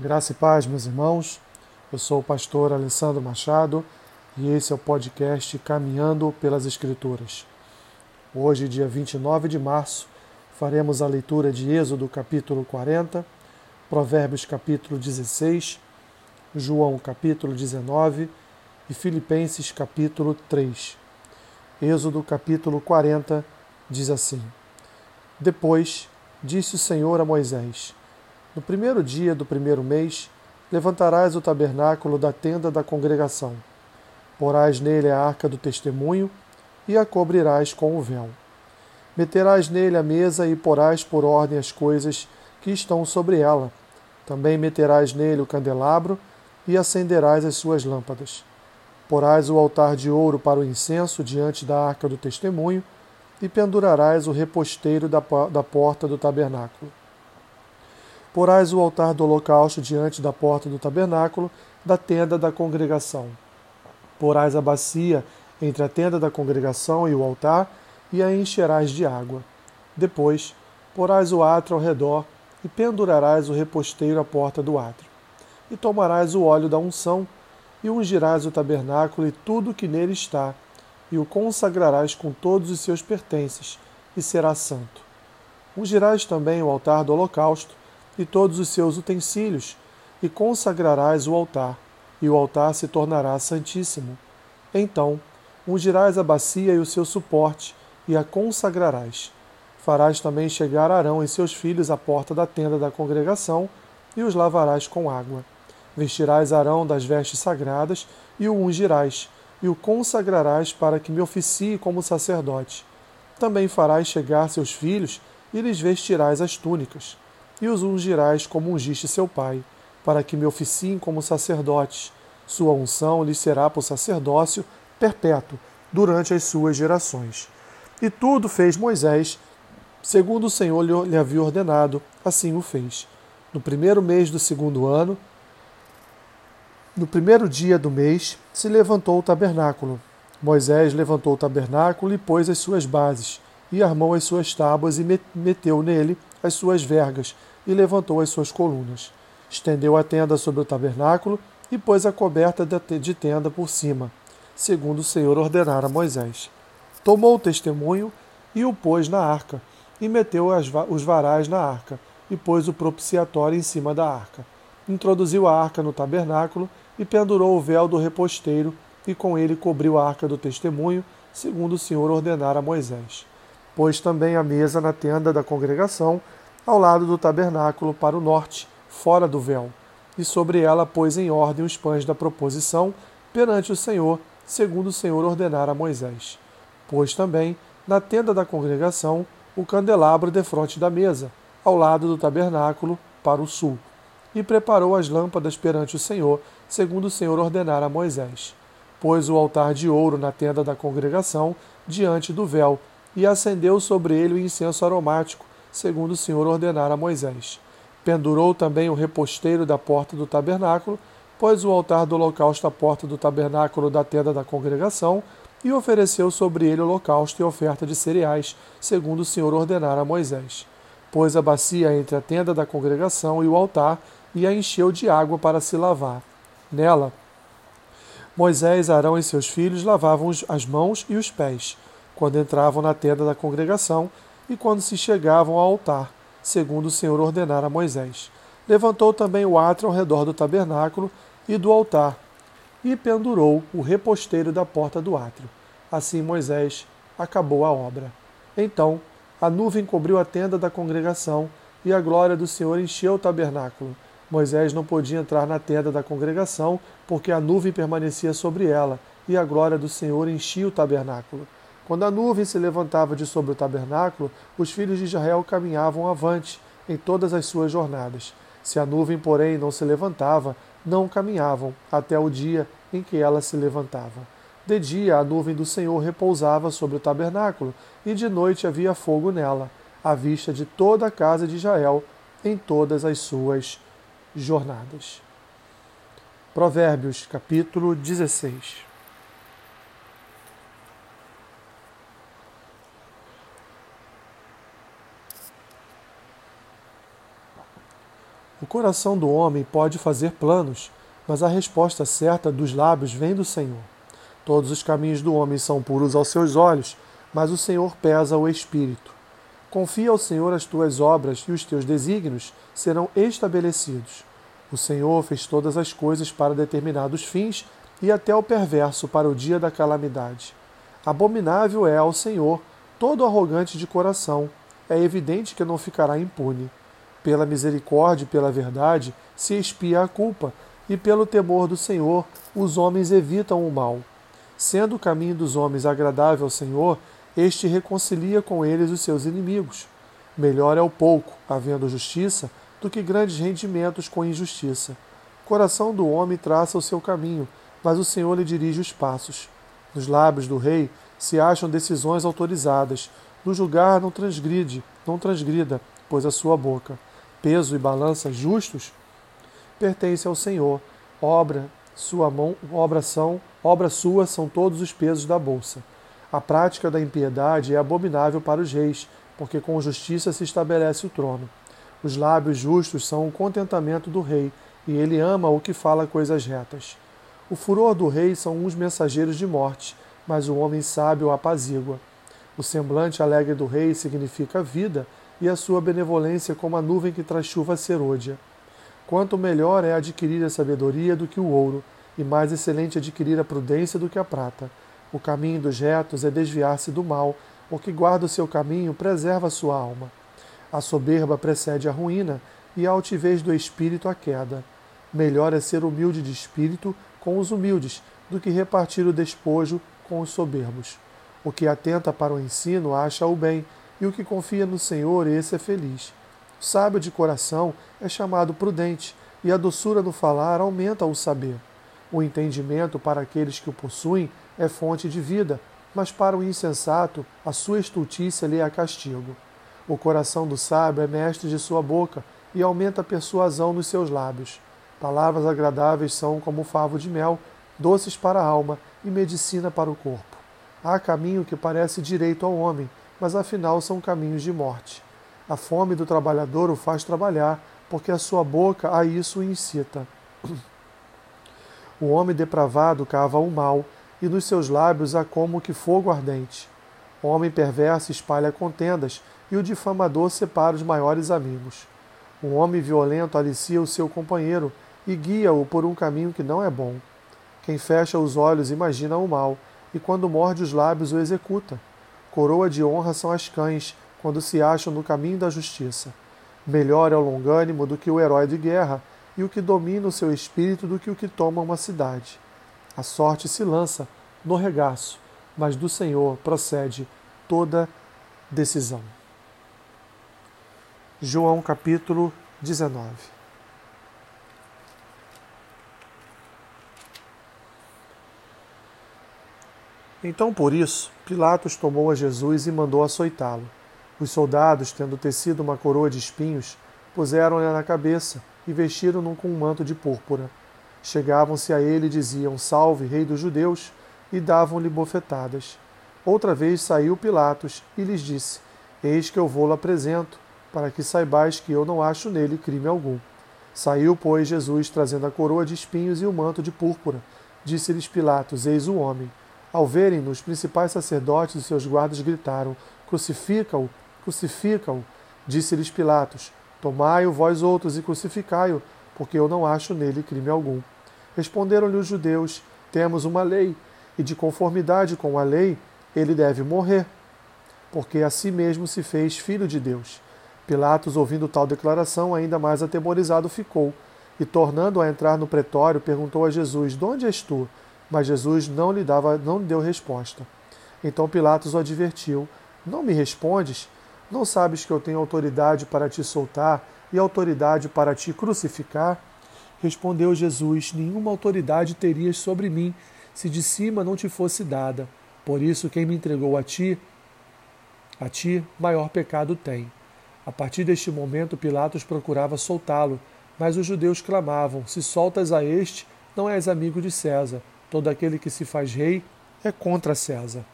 Graça e paz, meus irmãos. Eu sou o pastor Alessandro Machado e esse é o podcast Caminhando pelas Escrituras. Hoje, dia 29 de março, faremos a leitura de Êxodo capítulo 40, Provérbios capítulo 16, João capítulo 19 e Filipenses capítulo 3. Êxodo capítulo 40 diz assim: Depois disse o Senhor a Moisés: no primeiro dia do primeiro mês, levantarás o tabernáculo da tenda da congregação. Porás nele a arca do testemunho e a cobrirás com o véu. Meterás nele a mesa e porás por ordem as coisas que estão sobre ela. Também meterás nele o candelabro e acenderás as suas lâmpadas. Porás o altar de ouro para o incenso diante da arca do testemunho e pendurarás o reposteiro da, porta do tabernáculo porás o altar do holocausto diante da porta do tabernáculo, da tenda da congregação. Porás a bacia entre a tenda da congregação e o altar, e a encherás de água. Depois, porás o átrio ao redor, e pendurarás o reposteiro à porta do átrio. E tomarás o óleo da unção, e ungirás o tabernáculo e tudo que nele está, e o consagrarás com todos os seus pertences, e será santo. Ungirás também o altar do holocausto, e todos os seus utensílios, e consagrarás o altar, e o altar se tornará santíssimo. Então, ungirás a bacia e o seu suporte, e a consagrarás. Farás também chegar Arão e seus filhos à porta da tenda da congregação, e os lavarás com água. Vestirás Arão das vestes sagradas, e o ungirás, e o consagrarás para que me oficie como sacerdote. Também farás chegar seus filhos, e lhes vestirás as túnicas e os ungirás como ungiste seu pai, para que me oficiem como sacerdotes. Sua unção lhes será por sacerdócio perpétuo durante as suas gerações. E tudo fez Moisés, segundo o Senhor lhe havia ordenado, assim o fez. No primeiro mês do segundo ano, no primeiro dia do mês, se levantou o tabernáculo. Moisés levantou o tabernáculo e pôs as suas bases, e armou as suas tábuas e meteu nele as suas vergas, e levantou as suas colunas. Estendeu a tenda sobre o tabernáculo e pôs a coberta de tenda por cima, segundo o Senhor ordenara a Moisés. Tomou o testemunho e o pôs na arca, e meteu os varais na arca, e pôs o propiciatório em cima da arca. Introduziu a arca no tabernáculo e pendurou o véu do reposteiro, e com ele cobriu a arca do testemunho, segundo o Senhor ordenara a Moisés. Pôs também a mesa na tenda da congregação, ao lado do tabernáculo para o norte, fora do véu, e sobre ela pôs em ordem os pães da proposição perante o Senhor, segundo o Senhor ordenara a Moisés. Pôs também na tenda da congregação o candelabro defronte da mesa, ao lado do tabernáculo, para o sul, e preparou as lâmpadas perante o Senhor, segundo o Senhor ordenara a Moisés. Pôs o altar de ouro na tenda da congregação, diante do véu, e acendeu sobre ele o incenso aromático, segundo o Senhor ordenara a Moisés. Pendurou também o reposteiro da porta do tabernáculo, pôs o altar do holocausto à porta do tabernáculo da tenda da congregação, e ofereceu sobre ele holocausto e oferta de cereais, segundo o Senhor ordenara a Moisés. Pôs a bacia entre a tenda da congregação e o altar, e a encheu de água para se lavar. Nela, Moisés, Arão e seus filhos lavavam as mãos e os pés, quando entravam na tenda da congregação, e quando se chegavam ao altar, segundo o Senhor ordenara a Moisés. Levantou também o átrio ao redor do tabernáculo e do altar, e pendurou o reposteiro da porta do átrio. Assim Moisés acabou a obra. Então a nuvem cobriu a tenda da congregação, e a glória do Senhor encheu o tabernáculo. Moisés não podia entrar na tenda da congregação, porque a nuvem permanecia sobre ela, e a glória do Senhor enchia o tabernáculo. Quando a nuvem se levantava de sobre o tabernáculo, os filhos de Israel caminhavam avante em todas as suas jornadas. Se a nuvem, porém, não se levantava, não caminhavam até o dia em que ela se levantava. De dia a nuvem do Senhor repousava sobre o tabernáculo, e de noite havia fogo nela, à vista de toda a casa de Israel em todas as suas jornadas. Provérbios, capítulo 16. O coração do homem pode fazer planos, mas a resposta certa dos lábios vem do Senhor. Todos os caminhos do homem são puros aos seus olhos, mas o Senhor pesa o espírito. Confia ao Senhor as tuas obras e os teus desígnios serão estabelecidos. O Senhor fez todas as coisas para determinados fins e até o perverso para o dia da calamidade. Abominável é ao Senhor todo arrogante de coração. É evidente que não ficará impune. Pela misericórdia e pela verdade se expia a culpa, e pelo temor do Senhor os homens evitam o mal. Sendo o caminho dos homens agradável ao Senhor, este reconcilia com eles os seus inimigos. Melhor é o pouco, havendo justiça, do que grandes rendimentos com injustiça. O coração do homem traça o seu caminho, mas o Senhor lhe dirige os passos. Nos lábios do rei se acham decisões autorizadas. No julgar não transgride, não transgrida, pois a sua boca, peso e balança justos, pertence ao Senhor. Obra sua mão, obra são, obra sua são todos os pesos da bolsa. A prática da impiedade é abominável para os reis, porque com justiça se estabelece o trono. Os lábios justos são o contentamento do rei, e ele ama o que fala coisas retas. O furor do rei são uns mensageiros de morte, mas o homem sábio apazigua. O semblante alegre do rei significa vida, e a sua benevolência como a nuvem que traz chuva serôdia. Quanto melhor é adquirir a sabedoria do que o ouro, e mais excelente adquirir a prudência do que a prata. O caminho dos retos é desviar-se do mal, o que guarda o seu caminho preserva a sua alma. A soberba precede a ruína, e a altivez do espírito a queda. Melhor é ser humilde de espírito com os humildes, do que repartir o despojo com os soberbos. O que atenta para o ensino acha o bem, e o que confia no Senhor, esse é feliz. O sábio de coração é chamado prudente, e a doçura no falar aumenta o saber. O entendimento para aqueles que o possuem é fonte de vida, mas para o insensato a sua estultícia lhe é castigo. O coração do sábio é mestre de sua boca e aumenta a persuasão nos seus lábios. Palavras agradáveis são como favo de mel, doces para a alma e medicina para o corpo. Há caminho que parece direito ao homem, mas afinal são caminhos de morte. A fome do trabalhador o faz trabalhar, porque a sua boca a isso o incita. O homem depravado cava o mal, e nos seus lábios há como que fogo ardente. O homem perverso espalha contendas, e o difamador separa os maiores amigos. O homem violento alicia o seu companheiro, e guia-o por um caminho que não é bom. Quem fecha os olhos imagina o mal, e quando morde os lábios o executa. Coroa de honra são as cães, quando se acham no caminho da justiça. Melhor é o longânimo do que o herói de guerra, e o que domina o seu espírito do que o que toma uma cidade. A sorte se lança no regaço, mas do Senhor procede toda decisão. João capítulo 19 Então, por isso, Pilatos tomou a Jesus e mandou açoitá-lo. Os soldados, tendo tecido uma coroa de espinhos, puseram-lhe na cabeça e vestiram-no com um manto de púrpura. Chegavam-se a ele e diziam: Salve, Rei dos Judeus, e davam-lhe bofetadas. Outra vez saiu Pilatos e lhes disse: Eis que eu vou-lo apresento, para que saibais que eu não acho nele crime algum. Saiu, pois, Jesus, trazendo a coroa de espinhos e o manto de púrpura. Disse-lhes Pilatos: Eis o homem. Ao verem-no, os principais sacerdotes e seus guardas gritaram: Crucifica-o, crucifica-o. Disse-lhes Pilatos: Tomai-o vós outros e crucificai-o, porque eu não acho nele crime algum. Responderam-lhe os judeus: Temos uma lei, e de conformidade com a lei, ele deve morrer, porque a si mesmo se fez filho de Deus. Pilatos, ouvindo tal declaração, ainda mais atemorizado ficou, e tornando a entrar no pretório, perguntou a Jesus: De onde és tu? Mas Jesus não lhe dava, não deu resposta. Então Pilatos o advertiu: Não me respondes? Não sabes que eu tenho autoridade para te soltar e autoridade para te crucificar? Respondeu Jesus: Nenhuma autoridade terias sobre mim se de cima não te fosse dada. Por isso, quem me entregou a ti, a ti, maior pecado tem. A partir deste momento, Pilatos procurava soltá-lo, mas os judeus clamavam: Se soltas a este, não és amigo de César. Todo aquele que se faz rei é contra César.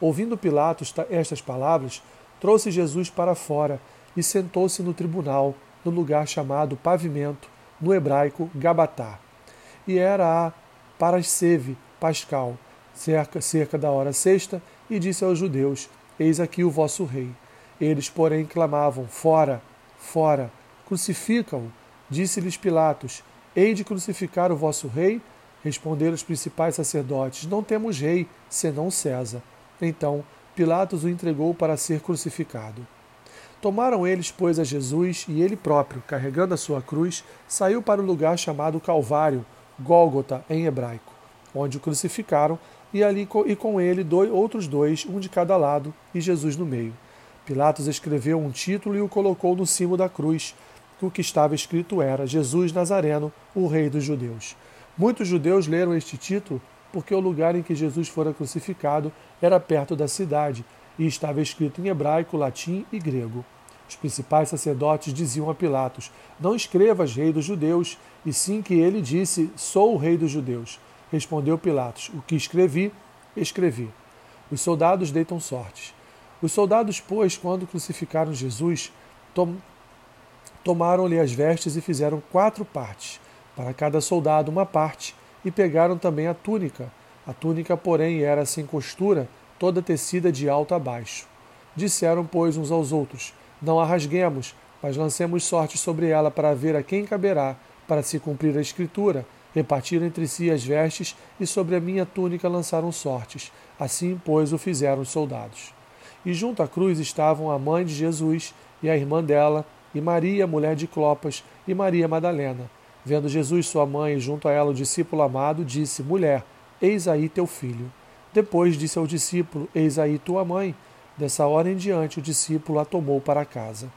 Ouvindo Pilatos estas palavras, trouxe Jesus para fora e sentou-se no tribunal, no lugar chamado Pavimento, no hebraico Gabatá. E era a Parasceve Pascal, cerca, cerca da hora sexta, e disse aos judeus: Eis aqui o vosso rei. Eles, porém, clamavam: Fora, fora, crucifica-o. Disse-lhes Pilatos: Hei de crucificar o vosso rei? Responderam os principais sacerdotes: Não temos rei, senão César. Então Pilatos o entregou para ser crucificado. Tomaram eles, pois, a Jesus, e ele próprio, carregando a sua cruz, saiu para o lugar chamado Calvário, Gólgota em hebraico, onde o crucificaram, e ali e com ele dois, outros dois, um de cada lado, e Jesus no meio. Pilatos escreveu um título e o colocou no cimo da cruz. O que estava escrito era: Jesus Nazareno, o Rei dos Judeus. Muitos judeus leram este título porque o lugar em que Jesus fora crucificado era perto da cidade e estava escrito em hebraico, latim e grego. Os principais sacerdotes diziam a Pilatos: Não escrevas rei dos judeus, e sim que ele disse: Sou o rei dos judeus. Respondeu Pilatos: O que escrevi, escrevi. Os soldados deitam sortes. Os soldados, pois, quando crucificaram Jesus, tom tomaram-lhe as vestes e fizeram quatro partes, para cada soldado uma parte, e pegaram também a túnica. A túnica, porém, era sem costura, toda tecida de alto a baixo. Disseram, pois, uns aos outros: Não a rasguemos, mas lancemos sorte sobre ela para ver a quem caberá, para se cumprir a escritura. Repartiram entre si as vestes e sobre a minha túnica lançaram sortes. Assim, pois, o fizeram os soldados. E junto à cruz estavam a mãe de Jesus e a irmã dela, e Maria, mulher de Clopas, e Maria Madalena. Vendo Jesus, sua mãe, e junto a ela o discípulo amado, disse: Mulher, eis aí teu filho. Depois disse ao discípulo: Eis aí tua mãe. Dessa hora em diante, o discípulo a tomou para casa.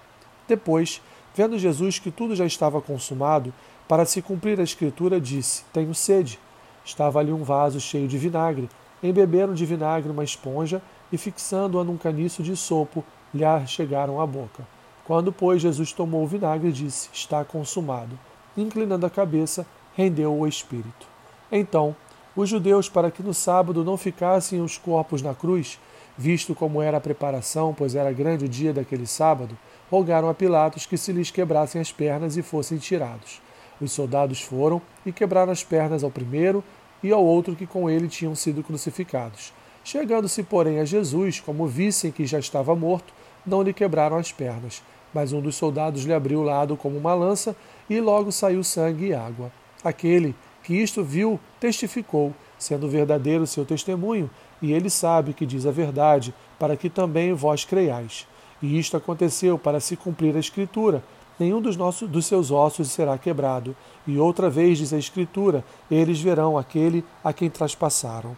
Depois, vendo Jesus que tudo já estava consumado, para se cumprir a escritura, disse: Tenho sede. Estava ali um vaso cheio de vinagre. Embeberam de vinagre uma esponja e, fixando-a num caniço de sopo, lhe chegaram à boca. Quando, pois, Jesus tomou o vinagre, disse: Está consumado. Inclinando a cabeça, rendeu o espírito. Então, os judeus, para que no sábado não ficassem os corpos na cruz, visto como era a preparação, pois era grande o dia daquele sábado, rogaram a Pilatos que se lhes quebrassem as pernas e fossem tirados. Os soldados foram e quebraram as pernas ao primeiro e ao outro que com ele tinham sido crucificados. Chegando-se, porém, a Jesus, como vissem que já estava morto, não lhe quebraram as pernas. Mas um dos soldados lhe abriu o lado como uma lança, e logo saiu sangue e água. Aquele que isto viu testificou, sendo verdadeiro o seu testemunho, e ele sabe que diz a verdade, para que também vós creiais. E isto aconteceu para se cumprir a Escritura. Nenhum dos, nossos, dos seus ossos será quebrado. E outra vez diz a Escritura: eles verão aquele a quem traspassaram.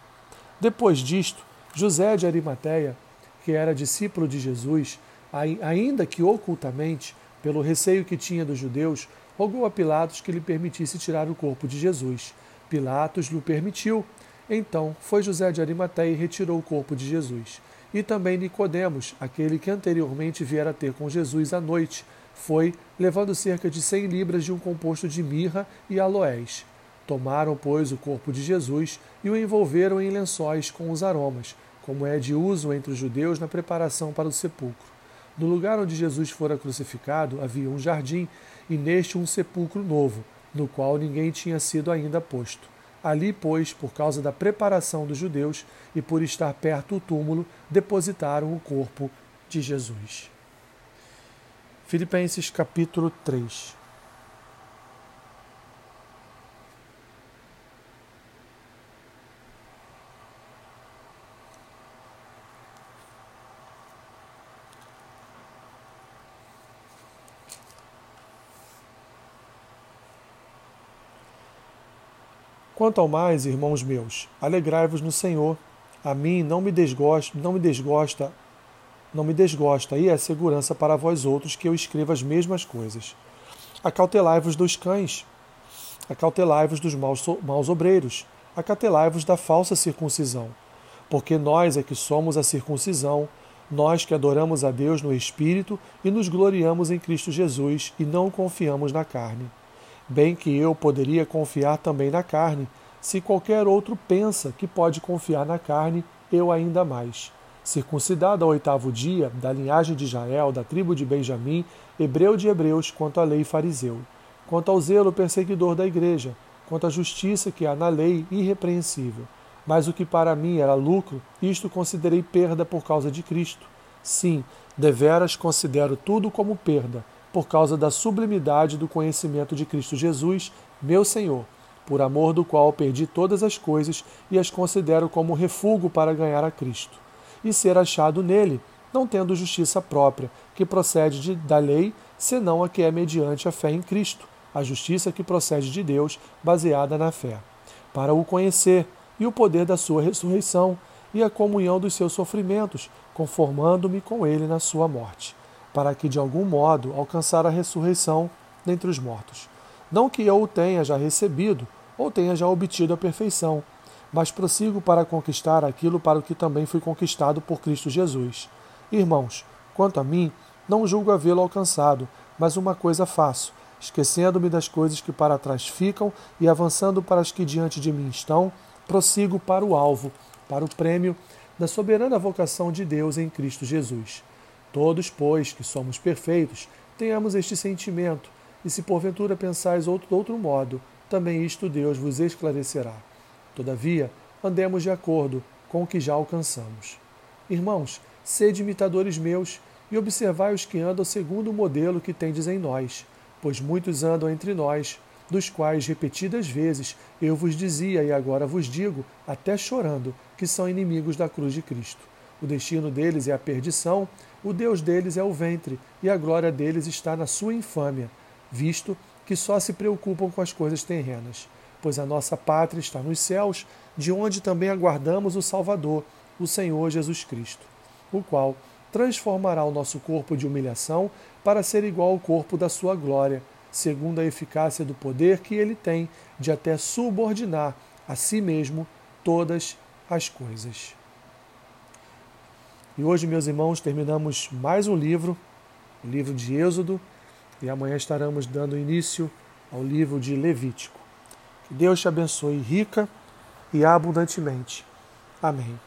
Depois disto, José de Arimateia, que era discípulo de Jesus, ainda que ocultamente, pelo receio que tinha dos judeus, rogou a Pilatos que lhe permitisse tirar o corpo de Jesus. Pilatos lhe permitiu. Então foi José de Arimateia e retirou o corpo de Jesus. E também Nicodemos, aquele que anteriormente viera ter com Jesus à noite, foi, levando cerca de cem libras de um composto de mirra e aloés. Tomaram, pois, o corpo de Jesus e o envolveram em lençóis com os aromas, como é de uso entre os judeus na preparação para o sepulcro. No lugar onde Jesus fora crucificado havia um jardim, e neste um sepulcro novo, no qual ninguém tinha sido ainda posto. Ali, pois, por causa da preparação dos judeus e por estar perto do túmulo, depositaram o corpo de Jesus. Filipenses capítulo 3 Quanto ao mais, irmãos meus, alegrai-vos no Senhor. A mim não me desgosta, não me desgosta, não me desgosta, e é segurança para vós outros que eu escreva as mesmas coisas. Acautelai-vos dos cães, acautelai-vos dos maus, maus obreiros, acautelai-vos da falsa circuncisão. Porque nós é que somos a circuncisão, nós que adoramos a Deus no Espírito e nos gloriamos em Cristo Jesus e não confiamos na carne bem que eu poderia confiar também na carne. Se qualquer outro pensa que pode confiar na carne, eu ainda mais. circuncidado ao oitavo dia, da linhagem de Israel, da tribo de Benjamim, hebreu de hebreus, quanto à lei fariseu, quanto ao zelo perseguidor da igreja, quanto à justiça que há na lei irrepreensível. Mas o que para mim era lucro, isto considerei perda por causa de Cristo. Sim, deveras considero tudo como perda, por causa da sublimidade do conhecimento de Cristo Jesus, meu Senhor, por amor do qual perdi todas as coisas e as considero como refúgio para ganhar a Cristo, e ser achado nele, não tendo justiça própria, que procede de, da lei, senão a que é mediante a fé em Cristo, a justiça que procede de Deus, baseada na fé, para o conhecer e o poder da sua ressurreição e a comunhão dos seus sofrimentos, conformando-me com ele na sua morte, para que de algum modo alcançar a ressurreição dentre os mortos. Não que eu o tenha já recebido ou tenha já obtido a perfeição, mas prossigo para conquistar aquilo para o que também fui conquistado por Cristo Jesus. Irmãos, quanto a mim, não julgo havê-lo alcançado, mas uma coisa faço, esquecendo-me das coisas que para trás ficam e avançando para as que diante de mim estão, prossigo para o alvo, para o prêmio da soberana vocação de Deus em Cristo Jesus. Todos, pois, que somos perfeitos, tenhamos este sentimento, e se porventura pensais outro, outro modo, também isto Deus vos esclarecerá. Todavia, andemos de acordo com o que já alcançamos. Irmãos, sede imitadores meus e observai os que andam segundo o modelo que tendes em nós, pois muitos andam entre nós, dos quais repetidas vezes eu vos dizia e agora vos digo, até chorando, que são inimigos da cruz de Cristo. O destino deles é a perdição, o Deus deles é o ventre, e a glória deles está na sua infâmia, visto que só se preocupam com as coisas terrenas. Pois a nossa pátria está nos céus, de onde também aguardamos o Salvador, o Senhor Jesus Cristo o qual transformará o nosso corpo de humilhação para ser igual ao corpo da sua glória, segundo a eficácia do poder que ele tem de até subordinar a si mesmo todas as coisas. E hoje, meus irmãos, terminamos mais um livro, o livro de Êxodo, e amanhã estaremos dando início ao livro de Levítico. Que Deus te abençoe rica e abundantemente. Amém.